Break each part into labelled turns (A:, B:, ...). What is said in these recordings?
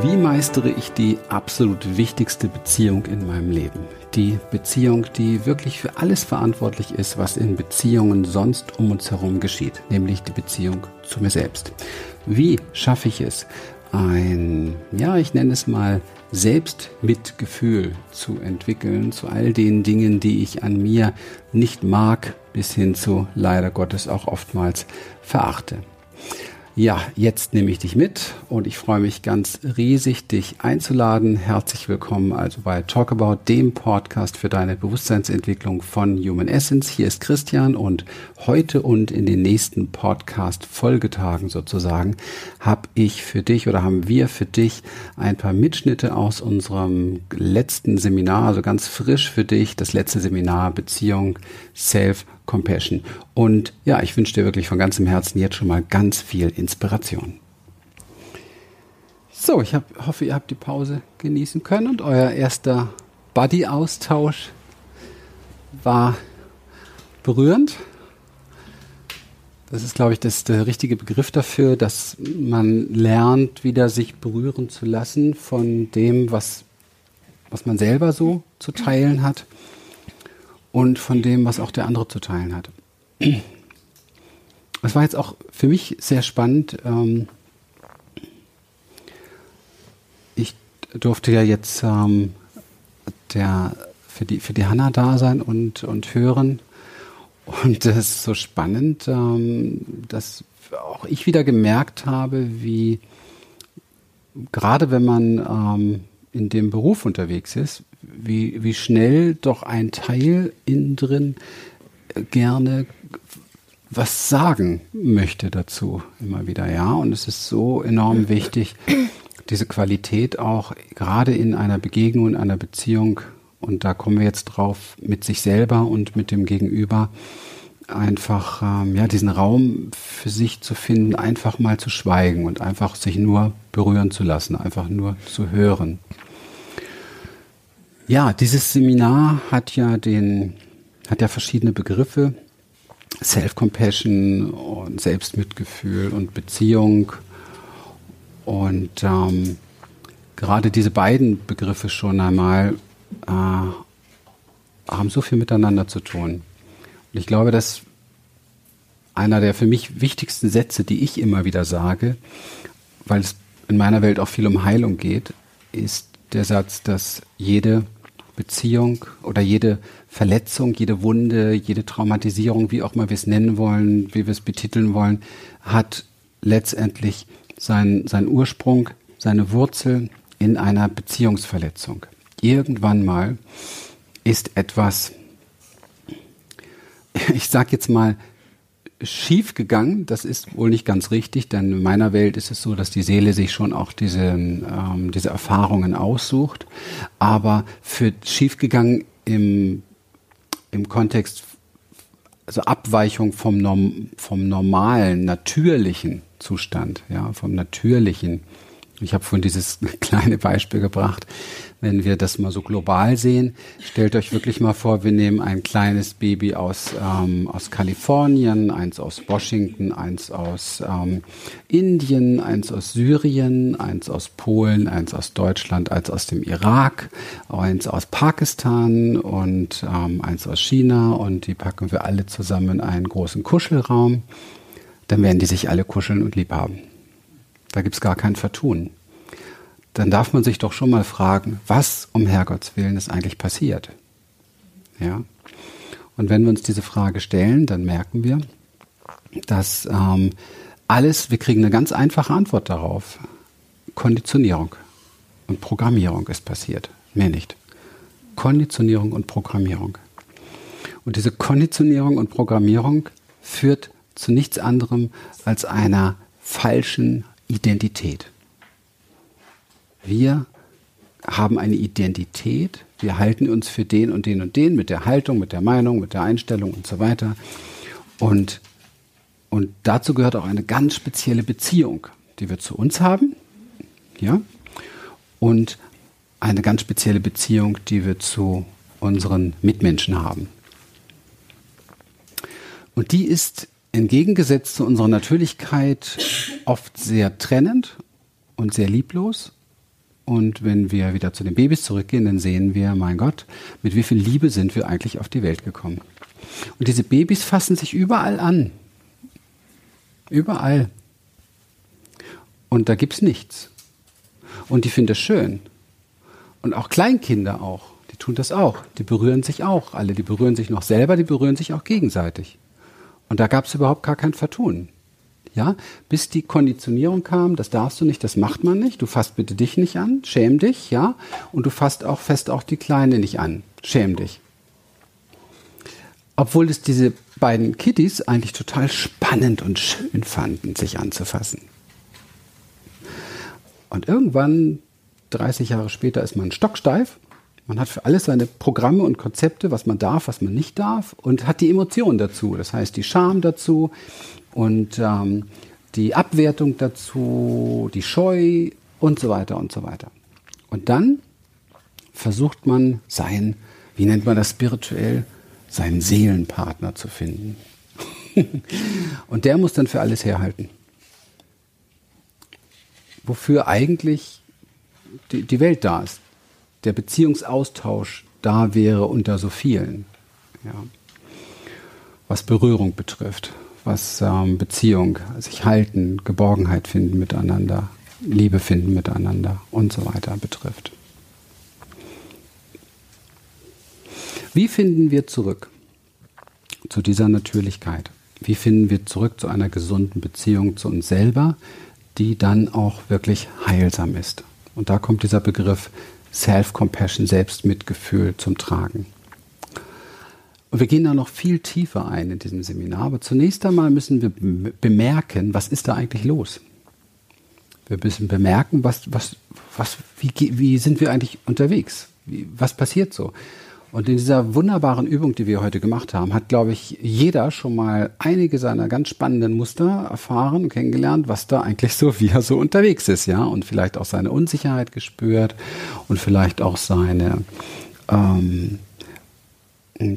A: Wie meistere ich die absolut wichtigste Beziehung in meinem Leben? Die Beziehung, die wirklich für alles verantwortlich ist, was in Beziehungen sonst um uns herum geschieht, nämlich die Beziehung zu mir selbst. Wie schaffe ich es, ein, ja, ich nenne es mal Selbstmitgefühl zu entwickeln zu all den Dingen, die ich an mir nicht mag, bis hin zu leider Gottes auch oftmals verachte. Ja, jetzt nehme ich dich mit und ich freue mich ganz riesig, dich einzuladen. Herzlich willkommen also bei Talk About, dem Podcast für deine Bewusstseinsentwicklung von Human Essence. Hier ist Christian und heute und in den nächsten Podcast-Folgetagen sozusagen habe ich für dich oder haben wir für dich ein paar Mitschnitte aus unserem letzten Seminar, also ganz frisch für dich, das letzte Seminar Beziehung Self Compassion. Und ja, ich wünsche dir wirklich von ganzem Herzen jetzt schon mal ganz viel Inspiration. So, ich hab, hoffe, ihr habt die Pause genießen können und euer erster Buddy-Austausch war berührend. Das ist, glaube ich, das, der richtige Begriff dafür, dass man lernt, wieder sich berühren zu lassen von dem, was, was man selber so zu teilen hat und von dem, was auch der andere zu teilen hat. Es war jetzt auch für mich sehr spannend. Ähm, ich durfte ja jetzt ähm, der, für, die, für die Hanna da sein und, und hören. Und das ist so spannend, ähm, dass auch ich wieder gemerkt habe, wie gerade wenn man in dem Beruf unterwegs ist, wie, wie schnell doch ein Teil innen drin gerne was sagen möchte dazu immer wieder, ja. Und es ist so enorm wichtig, diese Qualität auch gerade in einer Begegnung, in einer Beziehung, und da kommen wir jetzt drauf, mit sich selber und mit dem Gegenüber, einfach ähm, ja diesen Raum für sich zu finden, einfach mal zu schweigen und einfach sich nur berühren zu lassen, einfach nur zu hören. Ja, dieses Seminar hat ja den, hat ja verschiedene Begriffe. Self-Compassion und Selbstmitgefühl und Beziehung. Und ähm, gerade diese beiden Begriffe schon einmal äh, haben so viel miteinander zu tun. Und ich glaube, dass einer der für mich wichtigsten Sätze, die ich immer wieder sage, weil es in meiner Welt auch viel um Heilung geht, ist der Satz, dass jede Beziehung oder jede Verletzung, jede Wunde, jede Traumatisierung, wie auch mal wir es nennen wollen, wie wir es betiteln wollen, hat letztendlich seinen, seinen Ursprung, seine Wurzel in einer Beziehungsverletzung. Irgendwann mal ist etwas, ich sag jetzt mal, schief gegangen. Das ist wohl nicht ganz richtig, denn in meiner Welt ist es so, dass die Seele sich schon auch diese, ähm, diese Erfahrungen aussucht. Aber für schief gegangen im, im Kontext, also Abweichung vom, Norm, vom normalen, natürlichen Zustand, ja, vom natürlichen. Ich habe vorhin dieses kleine Beispiel gebracht wenn wir das mal so global sehen, stellt euch wirklich mal vor, wir nehmen ein kleines Baby aus, ähm, aus Kalifornien, eins aus Washington, eins aus ähm, Indien, eins aus Syrien, eins aus Polen, eins aus Deutschland, eins aus dem Irak, eins aus Pakistan und ähm, eins aus China und die packen wir alle zusammen in einen großen Kuschelraum. Dann werden die sich alle kuscheln und lieb haben. Da gibt's gar kein Vertun dann darf man sich doch schon mal fragen, was um Herrgotts Willen ist eigentlich passiert. Ja? Und wenn wir uns diese Frage stellen, dann merken wir, dass ähm, alles, wir kriegen eine ganz einfache Antwort darauf. Konditionierung und Programmierung ist passiert. Mehr nicht. Konditionierung und Programmierung. Und diese Konditionierung und Programmierung führt zu nichts anderem als einer falschen Identität. Wir haben eine Identität, wir halten uns für den und den und den mit der Haltung, mit der Meinung, mit der Einstellung und so weiter. Und, und dazu gehört auch eine ganz spezielle Beziehung, die wir zu uns haben, ja, und eine ganz spezielle Beziehung, die wir zu unseren Mitmenschen haben. Und die ist entgegengesetzt zu unserer Natürlichkeit oft sehr trennend und sehr lieblos Und wenn wir wieder zu den Babys zurückgehen, dann sehen wir, mein Gott, mit wie viel Liebe sind wir eigentlich auf die Welt gekommen. Und diese Babys fassen sich überall an. Überall. Und da gibt es nichts. Und die finden das schön. Und auch Kleinkinder auch. Die tun das auch. Die berühren sich auch. Alle, die berühren sich noch selber, die berühren sich auch gegenseitig. Und da gab es überhaupt gar kein Vertun. Ja, bis die Konditionierung kam, das darfst du nicht, das macht man nicht. Du fasst bitte dich nicht an, schäm dich, ja. Und du fasst auch fest auch die Kleine nicht an, schäm dich. Obwohl es diese beiden Kitties eigentlich total spannend und schön fanden, sich anzufassen. Und irgendwann, 30 Jahre später, ist man stocksteif. Man hat für alles seine Programme und Konzepte, was man darf, was man nicht darf, und hat die Emotionen dazu. Das heißt, die Scham dazu, und ähm, die Abwertung dazu, die Scheu und so weiter und so weiter. Und dann versucht man sein, wie nennt man das spirituell, seinen Seelenpartner zu finden. und der muss dann für alles herhalten. Wofür eigentlich die, die Welt da ist. Der Beziehungsaustausch da wäre unter so vielen. Ja. Was Berührung betrifft was ähm, Beziehung, sich halten, Geborgenheit finden miteinander, Liebe finden miteinander und so weiter betrifft. Wie finden wir zurück zu dieser Natürlichkeit? Wie finden wir zurück zu einer gesunden Beziehung zu uns selber, die dann auch wirklich heilsam ist? Und da kommt dieser Begriff Self-Compassion, Selbstmitgefühl zum Tragen. Und wir gehen da noch viel tiefer ein in diesem Seminar. Aber zunächst einmal müssen wir bemerken, was ist da eigentlich los? Wir müssen bemerken, was, was, was, wie, wie sind wir eigentlich unterwegs? Wie, was passiert so? Und in dieser wunderbaren Übung, die wir heute gemacht haben, hat, glaube ich, jeder schon mal einige seiner ganz spannenden Muster erfahren und kennengelernt, was da eigentlich so, wie er so unterwegs ist, ja, und vielleicht auch seine Unsicherheit gespürt und vielleicht auch seine, ähm,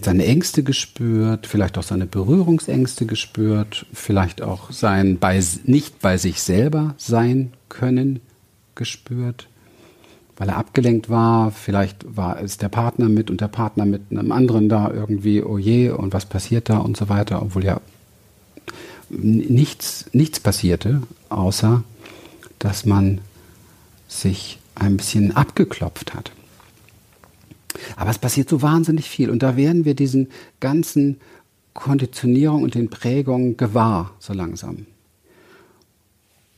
A: seine Ängste gespürt, vielleicht auch seine Berührungsängste gespürt, vielleicht auch sein bei, nicht bei sich selber sein können gespürt, weil er abgelenkt war, vielleicht war es der Partner mit und der Partner mit einem anderen da irgendwie, oh je, und was passiert da und so weiter, obwohl ja nichts, nichts passierte, außer dass man sich ein bisschen abgeklopft hat. Aber es passiert so wahnsinnig viel. Und da werden wir diesen ganzen Konditionierungen und den Prägungen gewahr, so langsam.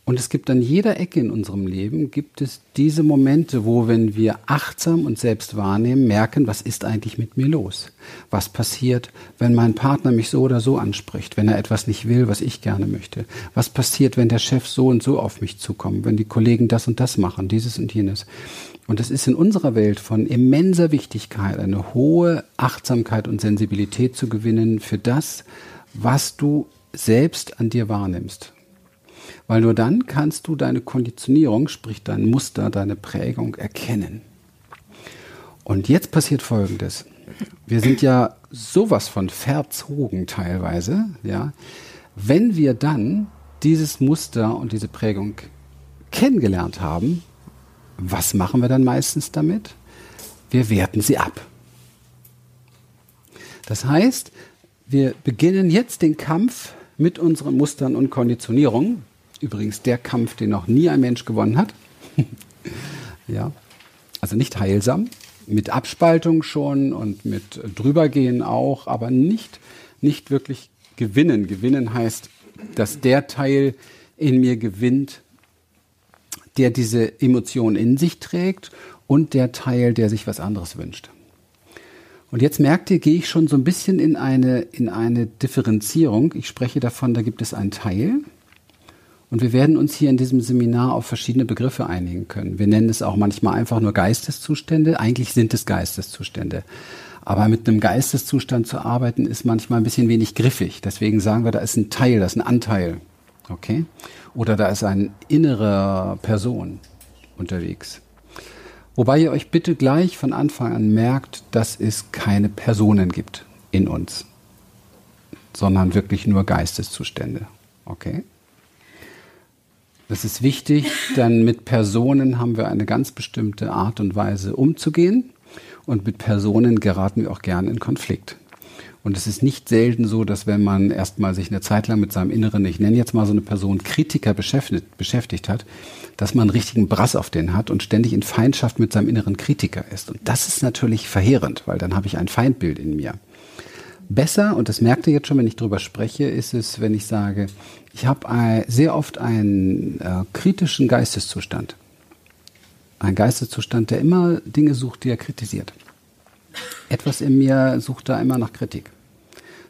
A: Und es gibt an jeder Ecke in unserem Leben, gibt es diese Momente, wo, wenn wir achtsam und selbst wahrnehmen, merken, was ist eigentlich mit mir los? Was passiert, wenn mein Partner mich so oder so anspricht, wenn er etwas nicht will, was ich gerne möchte? Was passiert, wenn der Chef so und so auf mich zukommt, wenn die Kollegen das und das machen, dieses und jenes? Und es ist in unserer Welt von immenser Wichtigkeit, eine hohe Achtsamkeit und Sensibilität zu gewinnen für das, was du selbst an dir wahrnimmst. Weil nur dann kannst du deine Konditionierung, sprich dein Muster, deine Prägung erkennen. Und jetzt passiert Folgendes. Wir sind ja sowas von verzogen teilweise, ja. Wenn wir dann dieses Muster und diese Prägung kennengelernt haben, was machen wir dann meistens damit? Wir werten sie ab. Das heißt, wir beginnen jetzt den Kampf mit unseren Mustern und Konditionierungen. Übrigens der Kampf, den noch nie ein Mensch gewonnen hat. ja, also nicht heilsam, mit Abspaltung schon und mit drübergehen auch, aber nicht, nicht wirklich gewinnen. Gewinnen heißt, dass der Teil in mir gewinnt, der diese Emotion in sich trägt und der Teil, der sich was anderes wünscht. Und jetzt merkt ihr, gehe ich schon so ein bisschen in eine, in eine Differenzierung. Ich spreche davon, da gibt es einen Teil. Und wir werden uns hier in diesem Seminar auf verschiedene Begriffe einigen können. Wir nennen es auch manchmal einfach nur Geisteszustände. Eigentlich sind es Geisteszustände. Aber mit einem Geisteszustand zu arbeiten ist manchmal ein bisschen wenig griffig. Deswegen sagen wir, da ist ein Teil, da ist ein Anteil. Okay? Oder da ist eine innere Person unterwegs. Wobei ihr euch bitte gleich von Anfang an merkt, dass es keine Personen gibt in uns, sondern wirklich nur Geisteszustände. Okay? Das ist wichtig, denn mit Personen haben wir eine ganz bestimmte Art und Weise umzugehen und mit Personen geraten wir auch gerne in Konflikt. Und es ist nicht selten so, dass wenn man erstmal sich eine Zeit lang mit seinem Inneren, ich nenne jetzt mal so eine Person Kritiker beschäftigt, beschäftigt hat, dass man einen richtigen Brass auf den hat und ständig in Feindschaft mit seinem inneren Kritiker ist. Und das ist natürlich verheerend, weil dann habe ich ein Feindbild in mir. Besser, und das merkt ihr jetzt schon, wenn ich drüber spreche, ist es, wenn ich sage, ich habe sehr oft einen äh, kritischen Geisteszustand. Ein Geisteszustand, der immer Dinge sucht, die er kritisiert. Etwas in mir sucht da immer nach Kritik.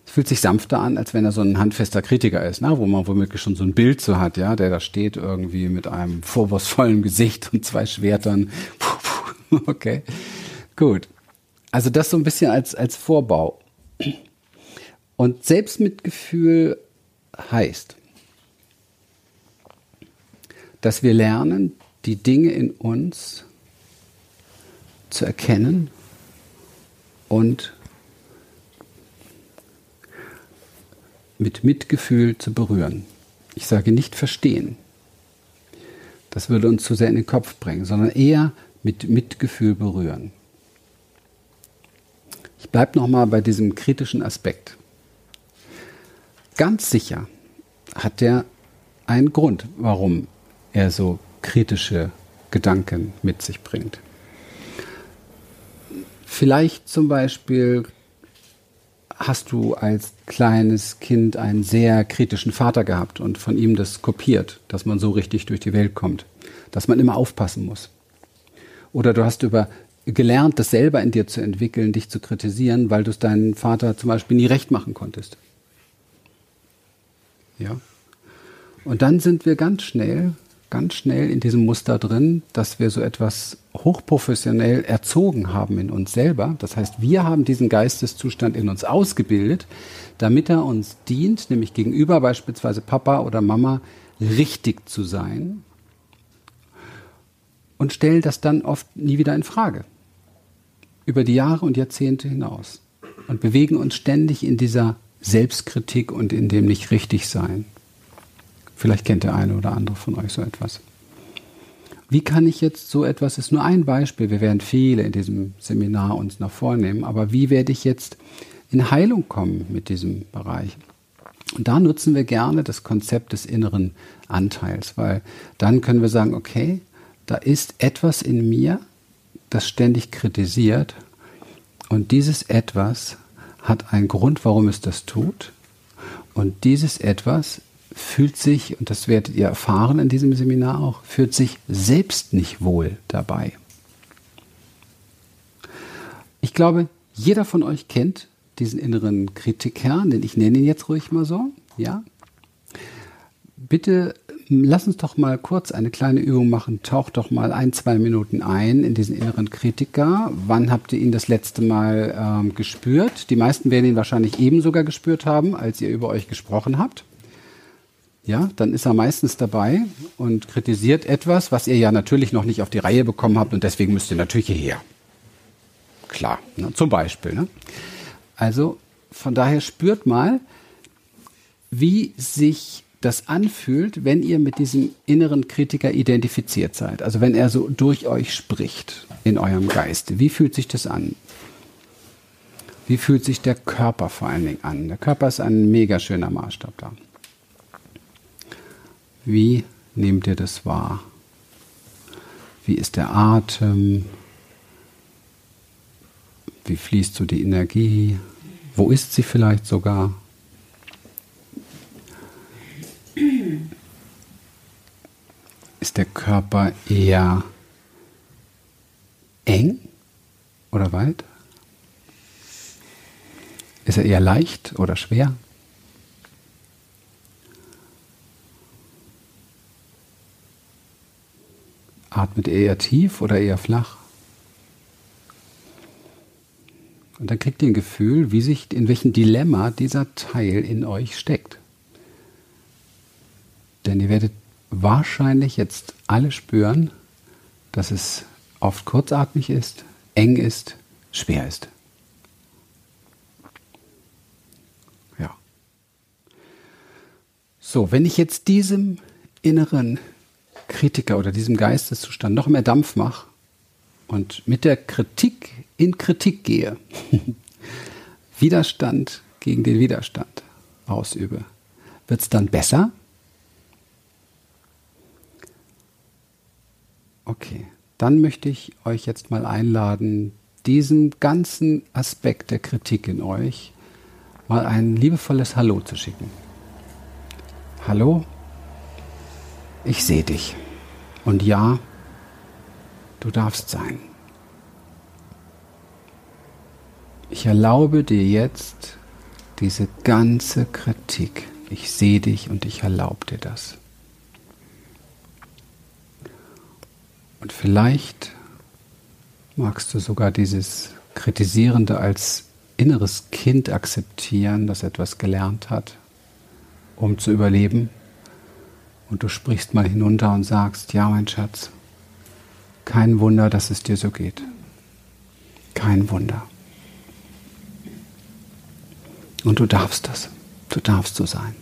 A: Es fühlt sich sanfter an, als wenn er so ein handfester Kritiker ist, ne? wo man womöglich schon so ein Bild so hat, ja, der da steht irgendwie mit einem vorwurfsvollen Gesicht und zwei Schwertern. Okay, gut. Also das so ein bisschen als, als Vorbau. Und Selbstmitgefühl heißt, dass wir lernen, die Dinge in uns zu erkennen und mit Mitgefühl zu berühren. Ich sage nicht verstehen. Das würde uns zu sehr in den Kopf bringen, sondern eher mit Mitgefühl berühren. Ich bleibe nochmal bei diesem kritischen Aspekt. Ganz sicher hat er einen Grund, warum er so kritische Gedanken mit sich bringt. Vielleicht zum Beispiel hast du als kleines Kind einen sehr kritischen Vater gehabt und von ihm das kopiert, dass man so richtig durch die Welt kommt, dass man immer aufpassen muss. Oder du hast über gelernt, das selber in dir zu entwickeln, dich zu kritisieren, weil du es deinem Vater zum Beispiel nie recht machen konntest. Ja. Und dann sind wir ganz schnell ganz schnell in diesem Muster drin, dass wir so etwas hochprofessionell erzogen haben in uns selber. Das heißt, wir haben diesen Geisteszustand in uns ausgebildet, damit er uns dient, nämlich gegenüber beispielsweise Papa oder Mama richtig zu sein und stellen das dann oft nie wieder in Frage. Über die Jahre und Jahrzehnte hinaus. Und bewegen uns ständig in dieser Selbstkritik und in dem nicht richtig sein. Vielleicht kennt der eine oder andere von euch so etwas. Wie kann ich jetzt so etwas, ist nur ein Beispiel, wir werden viele in diesem Seminar uns noch vornehmen, aber wie werde ich jetzt in Heilung kommen mit diesem Bereich? Und da nutzen wir gerne das Konzept des inneren Anteils, weil dann können wir sagen, okay, da ist etwas in mir, das ständig kritisiert und dieses etwas hat einen Grund, warum es das tut. Und dieses etwas fühlt sich, und das werdet ihr erfahren in diesem Seminar auch, fühlt sich selbst nicht wohl dabei. Ich glaube, jeder von euch kennt diesen inneren Kritiker, denn ich nenne ihn jetzt ruhig mal so, ja. Bitte lass uns doch mal kurz eine kleine Übung machen. Taucht doch mal ein, zwei Minuten ein in diesen inneren Kritiker. Wann habt ihr ihn das letzte Mal ähm, gespürt? Die meisten werden ihn wahrscheinlich eben sogar gespürt haben, als ihr über euch gesprochen habt ja, dann ist er meistens dabei und kritisiert etwas, was ihr ja natürlich noch nicht auf die Reihe bekommen habt und deswegen müsst ihr natürlich hierher. Klar, ne? zum Beispiel. Ne? Also von daher spürt mal, wie sich das anfühlt, wenn ihr mit diesem inneren Kritiker identifiziert seid. Also wenn er so durch euch spricht in eurem Geist. Wie fühlt sich das an? Wie fühlt sich der Körper vor allen Dingen an? Der Körper ist ein mega schöner Maßstab da. Wie nehmt ihr das wahr? Wie ist der Atem? Wie fließt so die Energie? Wo ist sie vielleicht sogar? Ist der Körper eher eng oder weit? Ist er eher leicht oder schwer? Atmet ihr eher tief oder eher flach? Und dann kriegt ihr ein Gefühl, wie sich, in welchem Dilemma dieser Teil in euch steckt. Denn ihr werdet wahrscheinlich jetzt alle spüren, dass es oft kurzatmig ist, eng ist, schwer ist. Ja. So, wenn ich jetzt diesem inneren Kritiker oder diesem Geisteszustand noch mehr Dampf mache und mit der Kritik in Kritik gehe, Widerstand gegen den Widerstand ausübe, wird es dann besser? Okay, dann möchte ich euch jetzt mal einladen, diesem ganzen Aspekt der Kritik in euch mal ein liebevolles Hallo zu schicken. Hallo, ich sehe dich. Und ja, du darfst sein. Ich erlaube dir jetzt diese ganze Kritik. Ich sehe dich und ich erlaube dir das. Und vielleicht magst du sogar dieses Kritisierende als inneres Kind akzeptieren, das etwas gelernt hat, um zu überleben. Und du sprichst mal hinunter und sagst, ja mein Schatz, kein Wunder, dass es dir so geht. Kein Wunder. Und du darfst das. Du darfst so sein.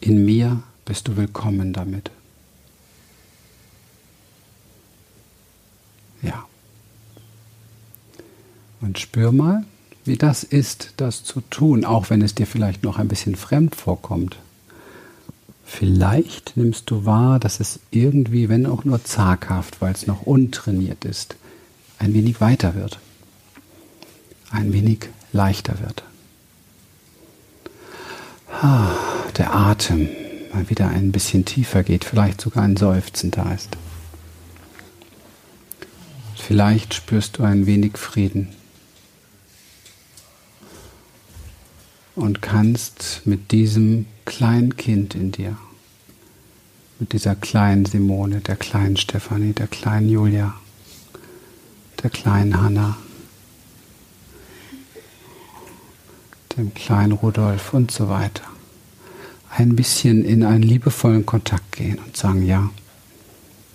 A: In mir bist du willkommen damit. Ja. Und spür mal, wie das ist, das zu tun, auch wenn es dir vielleicht noch ein bisschen fremd vorkommt. Vielleicht nimmst du wahr, dass es irgendwie, wenn auch nur zaghaft, weil es noch untrainiert ist, ein wenig weiter wird, ein wenig leichter wird. Der Atem mal wieder ein bisschen tiefer geht, vielleicht sogar ein Seufzen da ist. Vielleicht spürst du ein wenig Frieden und kannst mit diesem kleinen Kind in dir, mit dieser kleinen Simone, der kleinen Stefanie, der kleinen Julia, der kleinen Hanna, dem kleinen Rudolf und so weiter, ein bisschen in einen liebevollen Kontakt gehen und sagen, ja,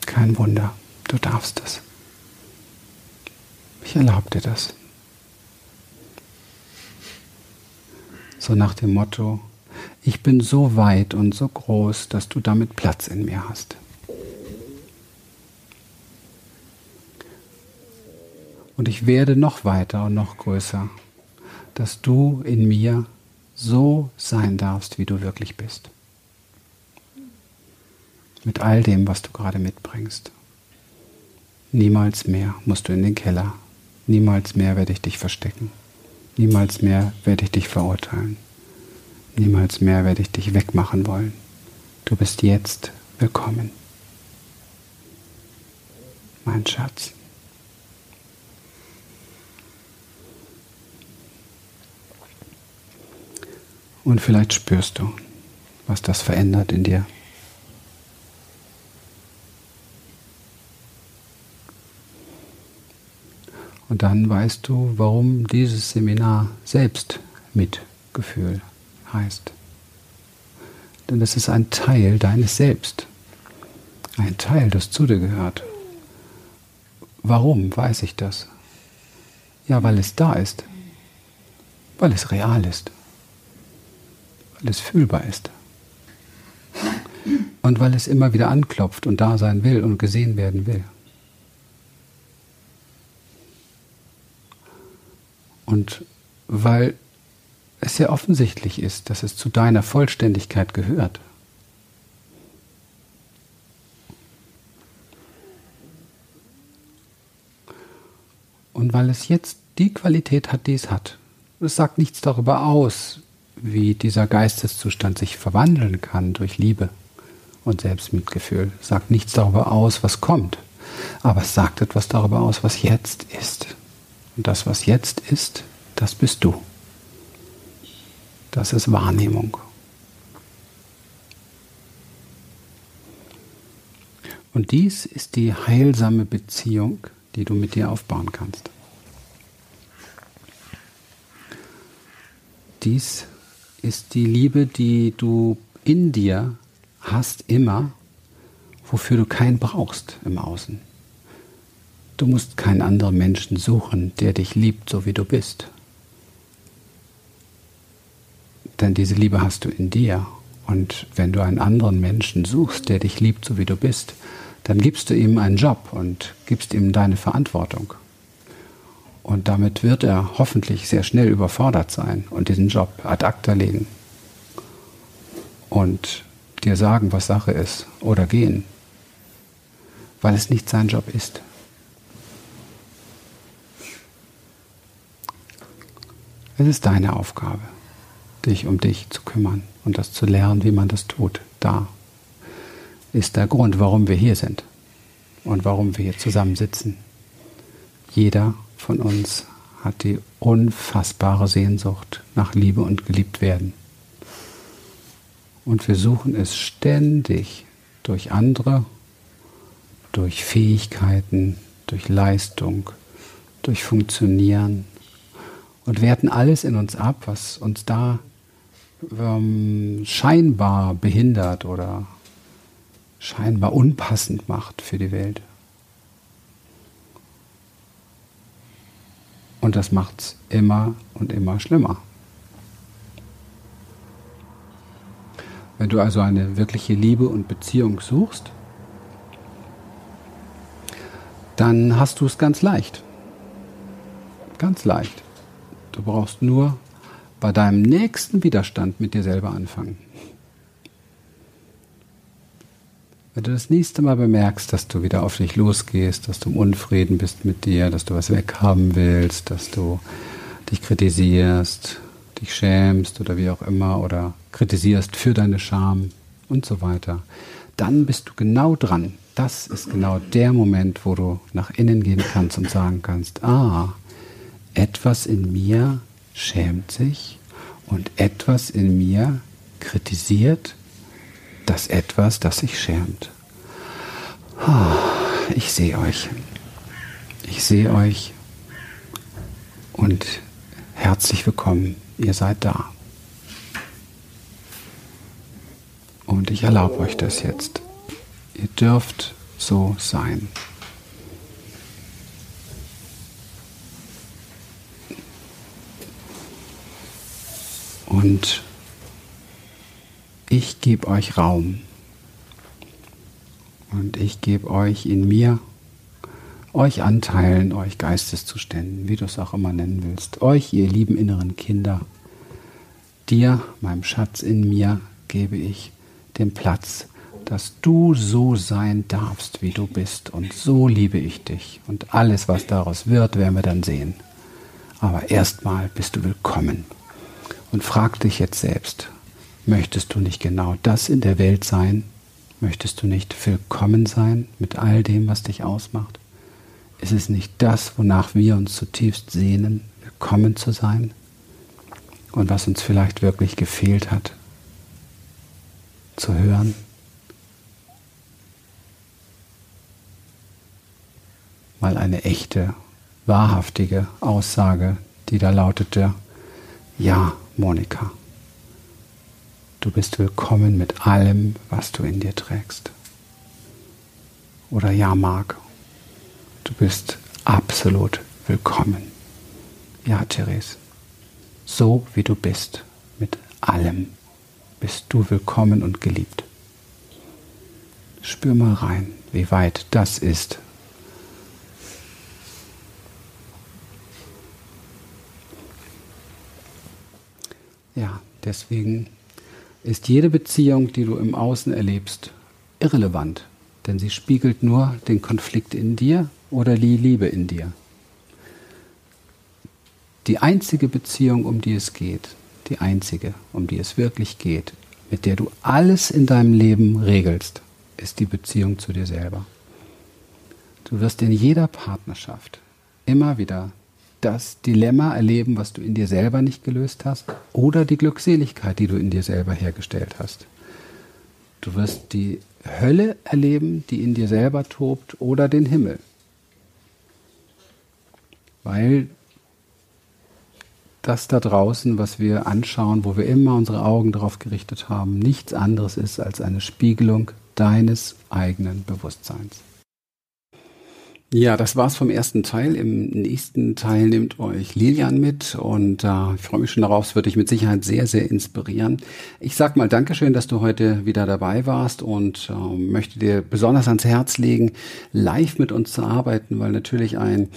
A: kein Wunder, du darfst es. Ich erlaube dir das. So nach dem Motto, ich bin so weit und so groß, dass du damit Platz in mir hast. Und ich werde noch weiter und noch größer, dass du in mir so sein darfst, wie du wirklich bist. Mit all dem, was du gerade mitbringst. Niemals mehr musst du in den Keller. Niemals mehr werde ich dich verstecken. Niemals mehr werde ich dich verurteilen. Niemals mehr werde ich dich wegmachen wollen. Du bist jetzt willkommen. Mein Schatz. Und vielleicht spürst du, was das verändert in dir. Und dann weißt du, warum dieses Seminar Selbstmitgefühl heißt. Denn es ist ein Teil deines Selbst. Ein Teil, das zu dir gehört. Warum weiß ich das? Ja, weil es da ist. Weil es real ist. Weil es fühlbar ist. Und weil es immer wieder anklopft und da sein will und gesehen werden will. Und weil es sehr offensichtlich ist, dass es zu deiner Vollständigkeit gehört. Und weil es jetzt die Qualität hat, die es hat. Es sagt nichts darüber aus, wie dieser Geisteszustand sich verwandeln kann durch Liebe und Selbstmitgefühl. Es sagt nichts darüber aus, was kommt. Aber es sagt etwas darüber aus, was jetzt ist. Und das, was jetzt ist, das bist du. Das ist Wahrnehmung. Und dies ist die heilsame Beziehung, die du mit dir aufbauen kannst. Dies ist die Liebe, die du in dir hast, immer, wofür du keinen brauchst im Außen. Du musst keinen anderen Menschen suchen, der dich liebt, so wie du bist. Denn diese Liebe hast du in dir Und wenn du einen anderen Menschen suchst, der dich liebt, so wie du bist, dann gibst du ihm einen Job und gibst ihm deine Verantwortung. Und damit wird er hoffentlich sehr schnell überfordert sein und diesen Job ad acta legen. Und dir sagen, was Sache ist oder gehen, weil es nicht sein Job ist. Es ist deine Aufgabe, dich um dich zu kümmern und das zu lernen, wie man das tut. Da ist der Grund, warum wir hier sind und warum wir hier zusammensitzen. Jeder von uns hat die unfassbare Sehnsucht nach Liebe und geliebt werden. Und wir suchen es ständig durch andere, durch Fähigkeiten, durch Leistung, durch Funktionieren und werten alles in uns ab, was uns da ähm, scheinbar behindert oder scheinbar unpassend macht für die Welt. Und das macht es immer und immer schlimmer. Wenn du also eine wirkliche Liebe und Beziehung suchst, dann hast du es ganz leicht. Ganz leicht. Du brauchst nur bei deinem nächsten Widerstand mit dir selber anfangen. Wenn du das nächste Mal bemerkst, dass du wieder auf dich losgehst, dass du im Unfrieden bist mit dir, dass du was weghaben willst, dass du dich kritisierst, dich schämst oder wie auch immer oder kritisierst für deine Scham und so weiter, dann bist du genau dran. Das ist genau der Moment, wo du nach innen gehen kannst und sagen kannst, ah, etwas in mir schämt sich und etwas in mir kritisiert das etwas, das sich schämt. Ah, ich sehe euch. Ich sehe euch und herzlich willkommen. Ihr seid da. Und ich erlaube euch das jetzt. Ihr dürft so sein. Und ich gebe euch Raum. Und ich gebe euch in mir, euch Anteilen, euch Geisteszuständen, wie du es auch immer nennen willst, euch, ihr lieben inneren Kinder, dir, meinem Schatz in mir, gebe ich den Platz, dass du so sein darfst, wie du bist. Und so liebe ich dich. Und alles, was daraus wird, werden wir dann sehen. Aber erstmal bist du willkommen. Und frag dich jetzt selbst, Möchtest du nicht genau das in der Welt sein? Möchtest du nicht willkommen sein mit all dem, was dich ausmacht? Ist es nicht das, wonach wir uns zutiefst sehnen, willkommen zu sein? Und was uns vielleicht wirklich gefehlt hat, zu hören? Mal eine echte, wahrhaftige Aussage, die da lautete, ja, Monika. Du bist willkommen mit allem, was du in dir trägst. Oder ja, Marc, du bist absolut willkommen. Ja, Therese, so wie du bist, mit allem, bist du willkommen und geliebt. Spür mal rein, wie weit das ist. Ja, deswegen ist jede Beziehung, die du im Außen erlebst, irrelevant, denn sie spiegelt nur den Konflikt in dir oder die Liebe in dir. Die einzige Beziehung, um die es geht, die einzige, um die es wirklich geht, mit der du alles in deinem Leben regelst, ist die Beziehung zu dir selber. Du wirst in jeder Partnerschaft immer wieder das Dilemma erleben, was du in dir selber nicht gelöst hast, oder die Glückseligkeit, die du in dir selber hergestellt hast. Du wirst die Hölle erleben, die in dir selber tobt, oder den Himmel. Weil das da draußen, was wir anschauen, wo wir immer unsere Augen darauf gerichtet haben, nichts anderes ist als eine Spiegelung deines eigenen Bewusstseins. Ja, das war's vom ersten Teil. Im nächsten Teil nimmt euch Lilian mit und äh, ich freue mich schon darauf. Es wird dich mit Sicherheit sehr, sehr inspirieren. Ich sag mal Dankeschön, dass du heute wieder dabei warst und äh, möchte dir besonders ans Herz legen, live mit uns zu arbeiten, weil natürlich ein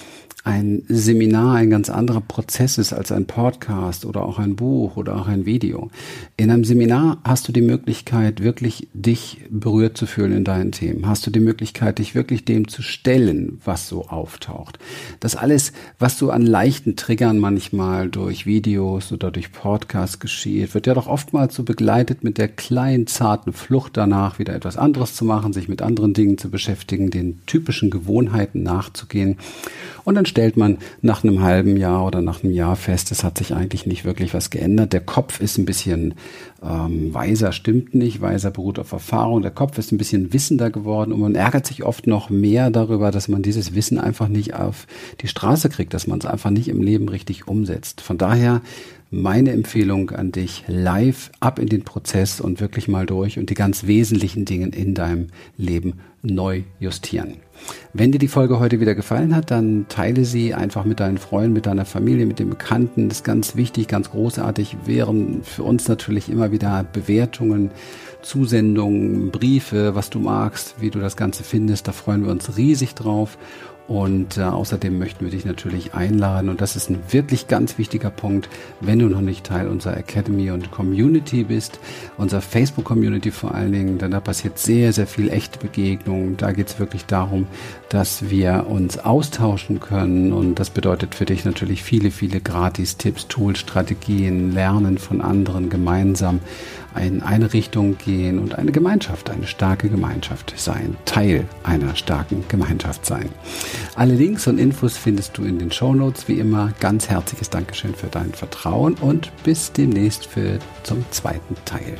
A: ein Seminar ein ganz anderer Prozess ist als ein Podcast oder auch ein Buch oder auch ein Video. In einem Seminar hast du die Möglichkeit, wirklich dich berührt zu fühlen in deinen Themen. Hast du die Möglichkeit, dich wirklich dem zu stellen, was so auftaucht. Das alles, was so an leichten Triggern manchmal durch Videos oder durch Podcasts geschieht, wird ja doch oftmals so begleitet mit der kleinen, zarten Flucht danach, wieder etwas anderes zu machen, sich mit anderen Dingen zu beschäftigen, den typischen Gewohnheiten nachzugehen. Und dann stellt man nach einem halben Jahr oder nach einem Jahr fest, es hat sich eigentlich nicht wirklich was geändert. Der Kopf ist ein bisschen ähm, weiser, stimmt nicht. Weiser beruht auf Erfahrung. Der Kopf ist ein bisschen wissender geworden und man ärgert sich oft noch mehr darüber, dass man dieses Wissen einfach nicht auf die Straße kriegt, dass man es einfach nicht im Leben richtig umsetzt. Von daher meine Empfehlung an dich, live ab in den Prozess und wirklich mal durch und die ganz wesentlichen Dinge in deinem Leben neu justieren. Wenn dir die Folge heute wieder gefallen hat, dann teile sie einfach mit deinen Freunden, mit deiner Familie, mit den Bekannten. Das ist ganz wichtig, ganz großartig. Wären für uns natürlich immer wieder Bewertungen, Zusendungen, Briefe, was du magst, wie du das Ganze findest. Da freuen wir uns riesig drauf. Und äh, außerdem möchten wir dich natürlich einladen, und das ist ein wirklich ganz wichtiger Punkt, wenn du noch nicht Teil unserer Academy und Community bist, unserer Facebook-Community vor allen Dingen, denn da passiert sehr, sehr viel echte Begegnung. Da geht es wirklich darum, dass wir uns austauschen können. Und das bedeutet für dich natürlich viele, viele Gratis-Tipps, Tools, Strategien, Lernen von anderen gemeinsam in eine Richtung gehen und eine Gemeinschaft, eine starke Gemeinschaft sein, Teil einer starken Gemeinschaft sein. Alle Links und Infos findest du in den Show Notes. Wie immer, ganz herzliches Dankeschön für dein Vertrauen und bis demnächst für zum zweiten Teil.